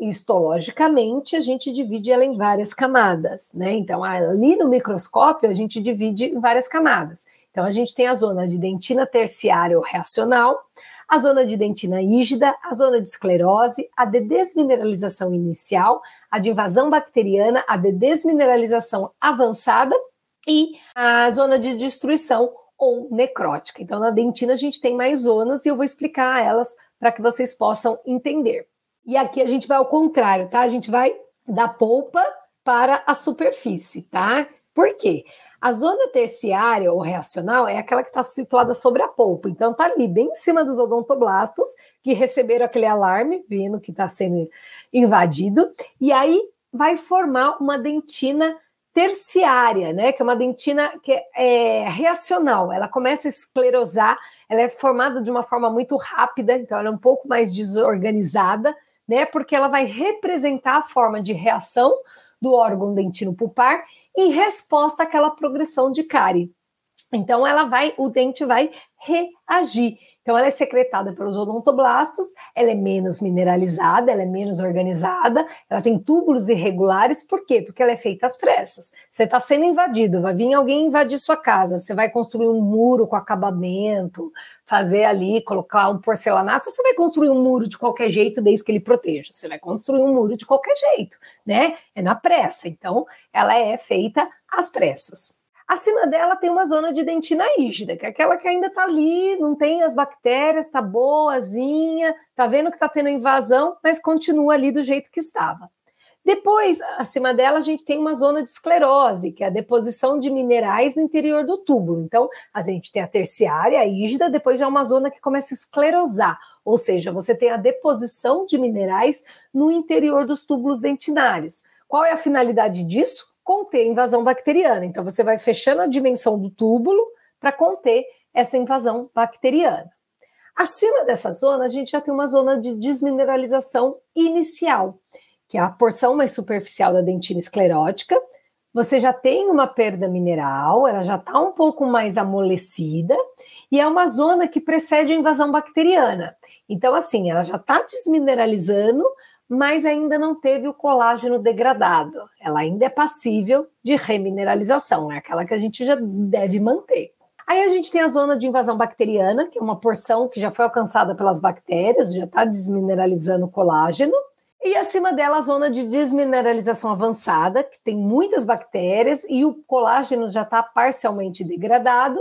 histologicamente, a gente divide ela em várias camadas, né? Então, ali no microscópio, a gente divide em várias camadas. Então, a gente tem a zona de dentina terciária ou reacional, a zona de dentina rígida, a zona de esclerose, a de desmineralização inicial, a de invasão bacteriana, a de desmineralização avançada e a zona de destruição ou necrótica. Então, na dentina, a gente tem mais zonas e eu vou explicar elas para que vocês possam entender. E aqui a gente vai ao contrário, tá? A gente vai da polpa para a superfície, tá? Por quê? A zona terciária ou reacional é aquela que está situada sobre a polpa. Então, está ali, bem em cima dos odontoblastos, que receberam aquele alarme, vendo que está sendo invadido, e aí vai formar uma dentina terciária, né? Que é uma dentina que é, é reacional. Ela começa a esclerosar, ela é formada de uma forma muito rápida, então ela é um pouco mais desorganizada, né? Porque ela vai representar a forma de reação do órgão dentino pulpar em resposta àquela progressão de cárie. Então ela vai, o dente vai reagir. Então ela é secretada pelos odontoblastos, ela é menos mineralizada, ela é menos organizada, ela tem túbulos irregulares, por quê? Porque ela é feita às pressas. Você está sendo invadido, vai vir alguém invadir sua casa, você vai construir um muro com acabamento, fazer ali, colocar um porcelanato, você vai construir um muro de qualquer jeito, desde que ele proteja. Você vai construir um muro de qualquer jeito, né? É na pressa. Então, ela é feita às pressas. Acima dela tem uma zona de dentina rígida, que é aquela que ainda está ali, não tem as bactérias, está boazinha, está vendo que está tendo invasão, mas continua ali do jeito que estava. Depois, acima dela, a gente tem uma zona de esclerose, que é a deposição de minerais no interior do túbulo. Então, a gente tem a terciária, a rígida, depois já é uma zona que começa a esclerosar, ou seja, você tem a deposição de minerais no interior dos túbulos dentinários. Qual é a finalidade disso? Conter invasão bacteriana. Então, você vai fechando a dimensão do túbulo para conter essa invasão bacteriana. Acima dessa zona, a gente já tem uma zona de desmineralização inicial, que é a porção mais superficial da dentina esclerótica. Você já tem uma perda mineral, ela já está um pouco mais amolecida, e é uma zona que precede a invasão bacteriana. Então, assim, ela já está desmineralizando, mas ainda não teve o colágeno degradado. Ela ainda é passível de remineralização, é aquela que a gente já deve manter. Aí a gente tem a zona de invasão bacteriana, que é uma porção que já foi alcançada pelas bactérias, já está desmineralizando o colágeno. E acima dela a zona de desmineralização avançada, que tem muitas bactérias e o colágeno já está parcialmente degradado.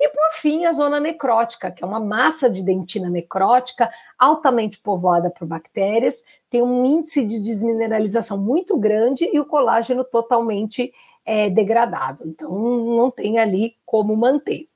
E por fim, a zona necrótica, que é uma massa de dentina necrótica altamente povoada por bactérias, tem um índice de desmineralização muito grande e o colágeno totalmente é, degradado. Então, não tem ali como manter.